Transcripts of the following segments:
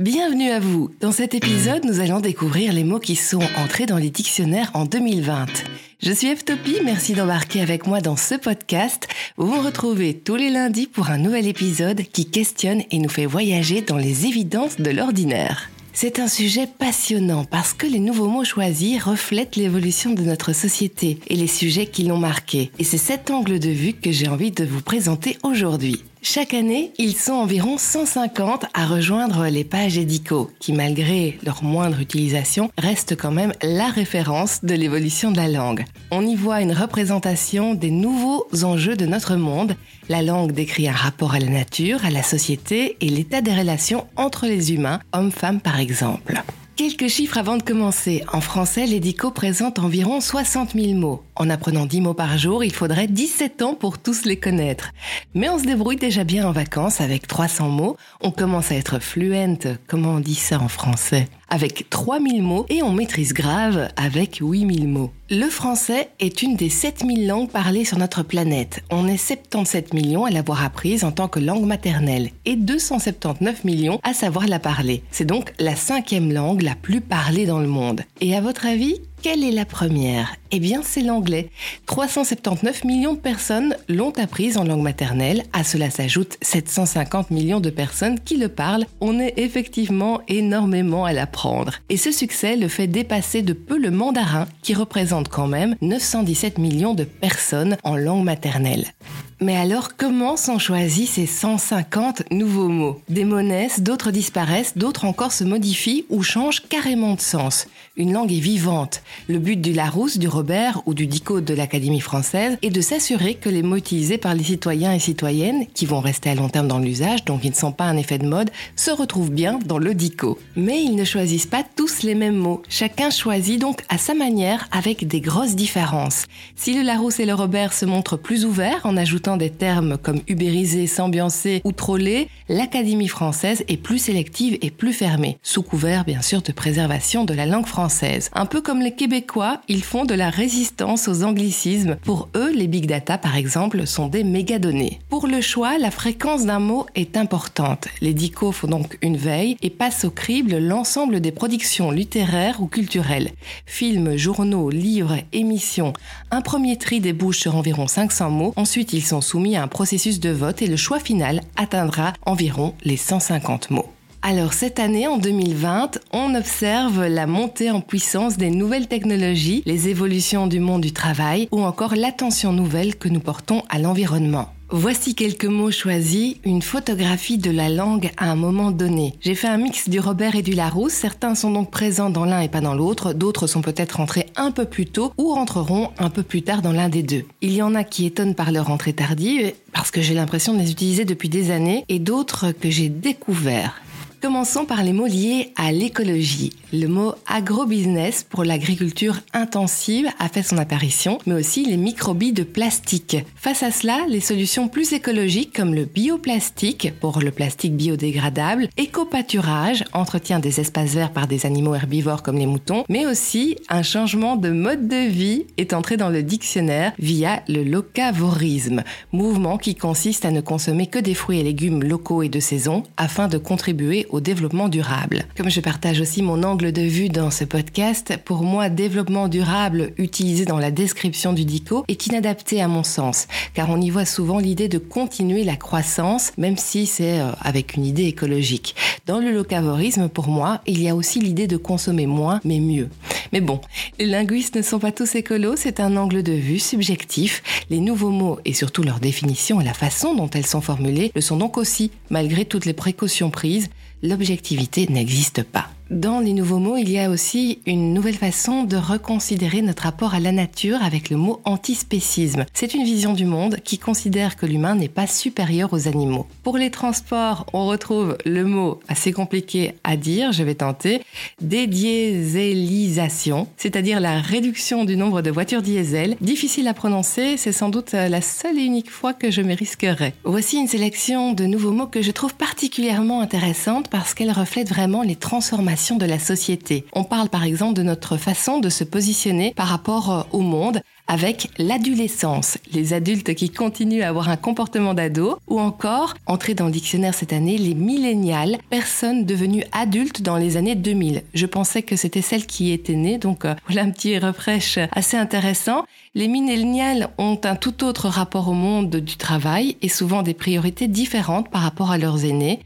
Bienvenue à vous. Dans cet épisode, nous allons découvrir les mots qui sont entrés dans les dictionnaires en 2020. Je suis Eftopie, merci d'embarquer avec moi dans ce podcast où vous retrouvez tous les lundis pour un nouvel épisode qui questionne et nous fait voyager dans les évidences de l'ordinaire. C'est un sujet passionnant parce que les nouveaux mots choisis reflètent l'évolution de notre société et les sujets qui l'ont marqué. Et c'est cet angle de vue que j'ai envie de vous présenter aujourd'hui. Chaque année, ils sont environ 150 à rejoindre les pages édico, qui malgré leur moindre utilisation, restent quand même la référence de l'évolution de la langue. On y voit une représentation des nouveaux enjeux de notre monde. La langue décrit un rapport à la nature, à la société et l'état des relations entre les humains, hommes-femmes par exemple. Quelques chiffres avant de commencer. En français, l'édico présente environ 60 000 mots. En apprenant 10 mots par jour, il faudrait 17 ans pour tous les connaître. Mais on se débrouille déjà bien en vacances avec 300 mots. On commence à être fluente, comment on dit ça en français? Avec 3000 mots et on maîtrise grave avec 8000 mots. Le français est une des 7000 langues parlées sur notre planète. On est 77 millions à l'avoir apprise en tant que langue maternelle et 279 millions à savoir la parler. C'est donc la cinquième langue la plus parlée dans le monde. Et à votre avis, quelle est la première? Eh bien, c'est l'anglais. 379 millions de personnes l'ont apprise en langue maternelle. À cela s'ajoutent 750 millions de personnes qui le parlent. On est effectivement énormément à l'apprendre. Et ce succès le fait dépasser de peu le mandarin, qui représente quand même 917 millions de personnes en langue maternelle. Mais alors, comment sont choisis ces 150 nouveaux mots? Des monnaies, d'autres disparaissent, d'autres encore se modifient ou changent carrément de sens. Une langue est vivante. Le but du Larousse, du Robert ou du Dico de l'Académie française est de s'assurer que les mots utilisés par les citoyens et citoyennes, qui vont rester à long terme dans l'usage, donc ils ne sont pas un effet de mode, se retrouvent bien dans le Dico. Mais ils ne choisissent pas tous les mêmes mots. Chacun choisit donc à sa manière avec des grosses différences. Si le Larousse et le Robert se montrent plus ouverts en ajoutant des termes comme ubérisé, s'ambiancer ou troller, l'Académie française est plus sélective et plus fermée, sous couvert bien sûr de préservation de la langue française. Un peu comme les Québécois, ils font de la résistance aux anglicismes. Pour eux, les big data par exemple sont des mégadonnées. Pour le choix, la fréquence d'un mot est importante. Les dicos font donc une veille et passent au crible l'ensemble des productions littéraires ou culturelles. Films, journaux, livres, émissions. Un premier tri débouche sur environ 500 mots, ensuite ils sont soumis à un processus de vote et le choix final atteindra environ les 150 mots. Alors cette année, en 2020, on observe la montée en puissance des nouvelles technologies, les évolutions du monde du travail ou encore l'attention nouvelle que nous portons à l'environnement. Voici quelques mots choisis, une photographie de la langue à un moment donné. J'ai fait un mix du Robert et du Larousse, certains sont donc présents dans l'un et pas dans l'autre, d'autres sont peut-être rentrés un peu plus tôt ou rentreront un peu plus tard dans l'un des deux. Il y en a qui étonnent par leur entrée tardive, parce que j'ai l'impression de les utiliser depuis des années, et d'autres que j'ai découverts. Commençons par les mots liés à l'écologie. Le mot agrobusiness pour l'agriculture intensive a fait son apparition, mais aussi les microbilles de plastique. Face à cela, les solutions plus écologiques comme le bioplastique pour le plastique biodégradable, éco-pâturage, entretien des espaces verts par des animaux herbivores comme les moutons, mais aussi un changement de mode de vie est entré dans le dictionnaire via le locavorisme, mouvement qui consiste à ne consommer que des fruits et légumes locaux et de saison afin de contribuer au développement durable. Comme je partage aussi mon angle de vue dans ce podcast, pour moi, développement durable utilisé dans la description du DICO est inadapté à mon sens, car on y voit souvent l'idée de continuer la croissance, même si c'est euh, avec une idée écologique. Dans le locavorisme, pour moi, il y a aussi l'idée de consommer moins, mais mieux. Mais bon, les linguistes ne sont pas tous écolos, c'est un angle de vue subjectif. Les nouveaux mots et surtout leur définition et la façon dont elles sont formulées le sont donc aussi, malgré toutes les précautions prises l'objectivité n'existe pas. Dans les nouveaux mots, il y a aussi une nouvelle façon de reconsidérer notre rapport à la nature avec le mot antispécisme. C'est une vision du monde qui considère que l'humain n'est pas supérieur aux animaux. Pour les transports, on retrouve le mot assez compliqué à dire, je vais tenter, dédiésélisation, c'est-à-dire la réduction du nombre de voitures diesel. Difficile à prononcer, c'est sans doute la seule et unique fois que je me risquerai. Voici une sélection de nouveaux mots que je trouve particulièrement intéressante parce qu'elle reflète vraiment les transformations de la société. On parle par exemple de notre façon de se positionner par rapport euh, au monde avec l'adolescence, les adultes qui continuent à avoir un comportement d'ado, ou encore, entré dans le dictionnaire cette année, les millénials, personnes devenues adultes dans les années 2000. Je pensais que c'était celles qui étaient nées, donc euh, voilà un petit refresh assez intéressant. Les millénials ont un tout autre rapport au monde du travail et souvent des priorités différentes par rapport à leurs aînés.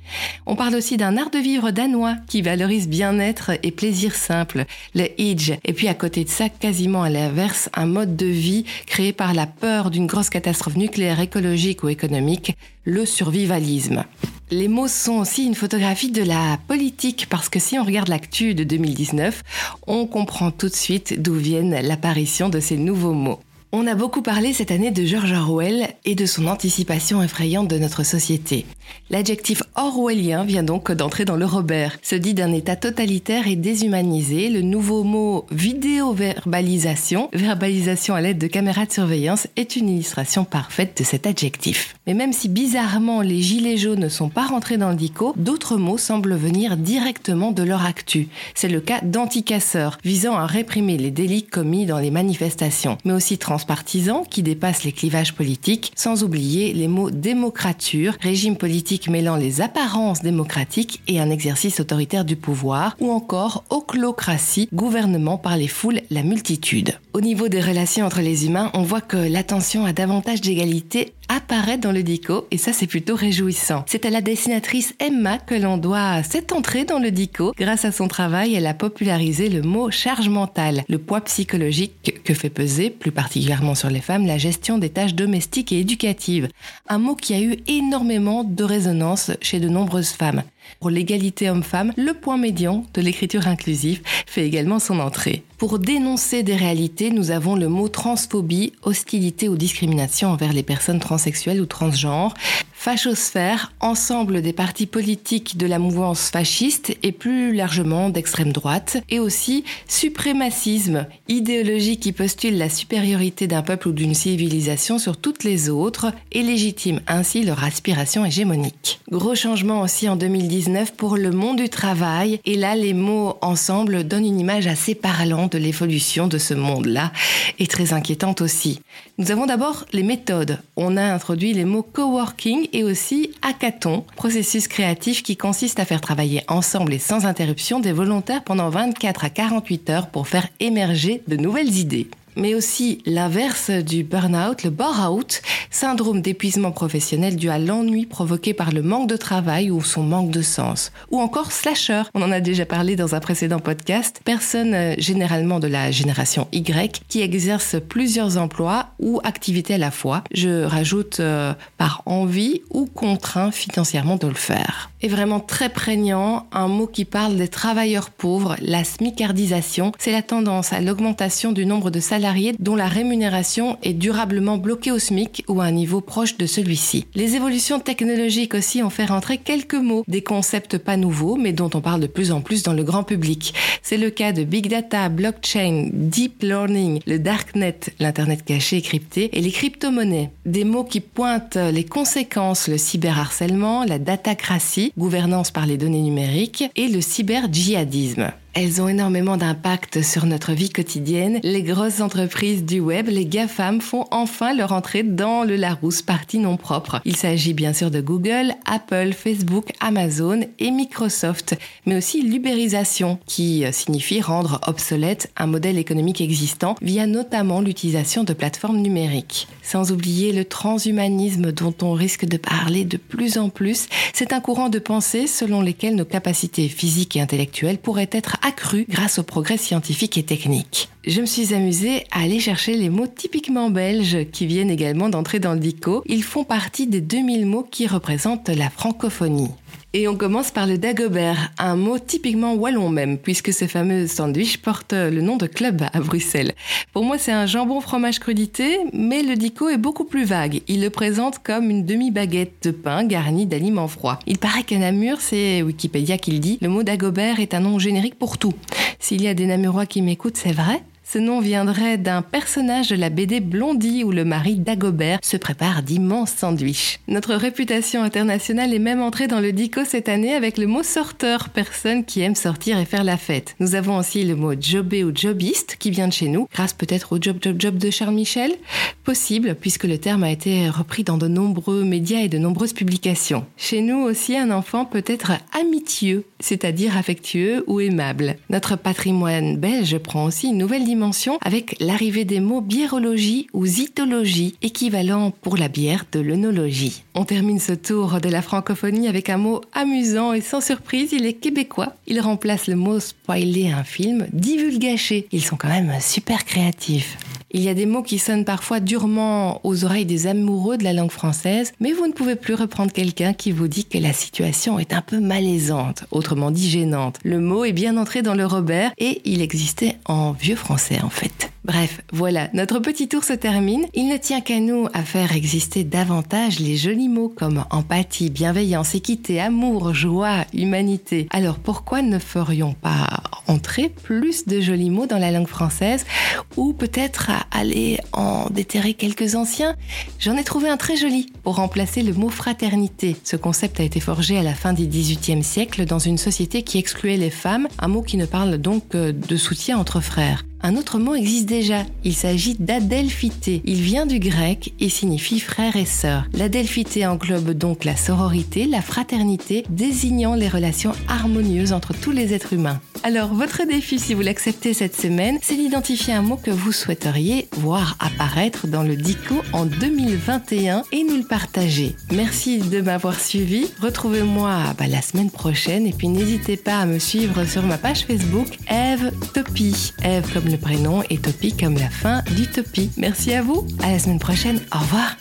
On parle aussi d'un art de vivre danois qui valorise bien-être et plaisir simple, le Idge. Et puis à côté de ça, quasiment à l'inverse, un mode de vie créé par la peur d'une grosse catastrophe nucléaire écologique ou économique, le survivalisme. Les mots sont aussi une photographie de la politique parce que si on regarde l'actu de 2019, on comprend tout de suite d'où viennent l'apparition de ces nouveaux mots. On a beaucoup parlé cette année de George Orwell et de son anticipation effrayante de notre société. L'adjectif orwellien vient donc d'entrer dans le Robert, se dit d'un état totalitaire et déshumanisé. Le nouveau mot vidéo-verbalisation, verbalisation à l'aide de caméras de surveillance, est une illustration parfaite de cet adjectif. Mais même si bizarrement les gilets jaunes ne sont pas rentrés dans le dico, d'autres mots semblent venir directement de leur actu. C'est le cas d'anticasseurs, visant à réprimer les délits commis dans les manifestations, mais aussi trans partisans qui dépassent les clivages politiques, sans oublier les mots démocrature, régime politique mêlant les apparences démocratiques et un exercice autoritaire du pouvoir, ou encore oclocratie, gouvernement par les foules, la multitude. Au niveau des relations entre les humains, on voit que l'attention à davantage d'égalité apparaît dans le dico et ça c'est plutôt réjouissant. C'est à la dessinatrice Emma que l'on doit cette entrée dans le dico. Grâce à son travail, elle a popularisé le mot charge mentale, le poids psychologique que fait peser, plus particulièrement sur les femmes, la gestion des tâches domestiques et éducatives. Un mot qui a eu énormément de résonance chez de nombreuses femmes. Pour l'égalité homme-femme, le point médian de l'écriture inclusive fait également son entrée. Pour dénoncer des réalités, nous avons le mot transphobie, hostilité ou discrimination envers les personnes transsexuelles ou transgenres, fachosphère, ensemble des partis politiques de la mouvance fasciste et plus largement d'extrême droite, et aussi suprémacisme, idéologie qui postule la supériorité d'un peuple ou d'une civilisation sur toutes les autres et légitime ainsi leur aspiration hégémonique. Gros changement aussi en 2019 pour le monde du travail, et là les mots ensemble donnent une image assez parlante de l'évolution de ce monde-là, et très inquiétante aussi. Nous avons d'abord les méthodes. On a introduit les mots coworking et aussi hackathon, processus créatif qui consiste à faire travailler ensemble et sans interruption des volontaires pendant 24 à 48 heures pour faire émerger de nouvelles idées mais aussi l'inverse du burn-out, le bore-out, syndrome d'épuisement professionnel dû à l'ennui provoqué par le manque de travail ou son manque de sens. Ou encore slasher, on en a déjà parlé dans un précédent podcast, personne euh, généralement de la génération Y qui exerce plusieurs emplois ou activités à la fois. Je rajoute euh, par envie ou contraint financièrement de le faire. Et vraiment très prégnant, un mot qui parle des travailleurs pauvres, la smicardisation, c'est la tendance à l'augmentation du nombre de salariés dont la rémunération est durablement bloquée au SMIC ou à un niveau proche de celui-ci. Les évolutions technologiques aussi ont fait rentrer quelques mots, des concepts pas nouveaux mais dont on parle de plus en plus dans le grand public. C'est le cas de Big Data, Blockchain, Deep Learning, le Darknet, l'Internet caché et crypté et les crypto-monnaies. Des mots qui pointent les conséquences, le cyberharcèlement, la datacratie, gouvernance par les données numériques et le cyber-djihadisme. Elles ont énormément d'impact sur notre vie quotidienne. Les grosses entreprises du web, les GAFAM, font enfin leur entrée dans le Larousse partie non propre. Il s'agit bien sûr de Google, Apple, Facebook, Amazon et Microsoft, mais aussi l'ubérisation, qui signifie rendre obsolète un modèle économique existant via notamment l'utilisation de plateformes numériques. Sans oublier le transhumanisme dont on risque de parler de plus en plus, c'est un courant de pensée selon lequel nos capacités physiques et intellectuelles pourraient être accru grâce aux progrès scientifiques et techniques. Je me suis amusée à aller chercher les mots typiquement belges qui viennent également d'entrer dans le dico. Ils font partie des 2000 mots qui représentent la francophonie. Et on commence par le dagobert, un mot typiquement wallon même, puisque ce fameux sandwich porte le nom de club à Bruxelles. Pour moi, c'est un jambon fromage crudité, mais le dico est beaucoup plus vague. Il le présente comme une demi-baguette de pain garnie d'aliments froids. Il paraît qu'à Namur, c'est Wikipédia qui le dit, le mot dagobert est un nom générique pour tout. S'il y a des Namurois qui m'écoutent, c'est vrai Ce nom viendrait d'un personnage de la BD Blondie où le mari d'Agobert se prépare d'immenses sandwichs. Notre réputation internationale est même entrée dans le dico cette année avec le mot sorteur, personne qui aime sortir et faire la fête. Nous avons aussi le mot jobé ou jobiste qui vient de chez nous, grâce peut-être au job job job de Charles Michel Possible, puisque le terme a été repris dans de nombreux médias et de nombreuses publications. Chez nous aussi, un enfant peut être amitieux, c'est-à-dire affectueux ou aimable. Notre patrimoine belge prend aussi une nouvelle dimension avec l'arrivée des mots biérologie ou zytologie, équivalent pour la bière de l'œnologie. On termine ce tour de la francophonie avec un mot amusant et sans surprise, il est québécois. Il remplace le mot spoiler un film, divulgacher. Ils sont quand même super créatifs. Il y a des mots qui sonnent parfois durement aux oreilles des amoureux de la langue française, mais vous ne pouvez plus reprendre quelqu'un qui vous dit que la situation est un peu malaisante, autrement dit gênante. Le mot est bien entré dans le Robert et il existait en vieux français en fait. Bref, voilà, notre petit tour se termine. Il ne tient qu'à nous à faire exister davantage les jolis mots comme empathie, bienveillance, équité, amour, joie, humanité. Alors pourquoi ne ferions pas entrer plus de jolis mots dans la langue française ou peut-être aller en déterrer quelques anciens? J'en ai trouvé un très joli pour remplacer le mot fraternité. Ce concept a été forgé à la fin du XVIIIe siècle dans une société qui excluait les femmes, un mot qui ne parle donc que de soutien entre frères. Un autre mot existe déjà. Il s'agit d'adelphité. Il vient du grec et signifie frère et sœur. L'adelphité englobe donc la sororité, la fraternité, désignant les relations harmonieuses entre tous les êtres humains. Alors, votre défi, si vous l'acceptez cette semaine, c'est d'identifier un mot que vous souhaiteriez voir apparaître dans le DICO en 2021 et nous le partager. Merci de m'avoir suivi. Retrouvez-moi bah, la semaine prochaine et puis n'hésitez pas à me suivre sur ma page Facebook Eve Topi. Eve comme le prénom et Topi comme la fin d'Utopie. Merci à vous. À la semaine prochaine. Au revoir.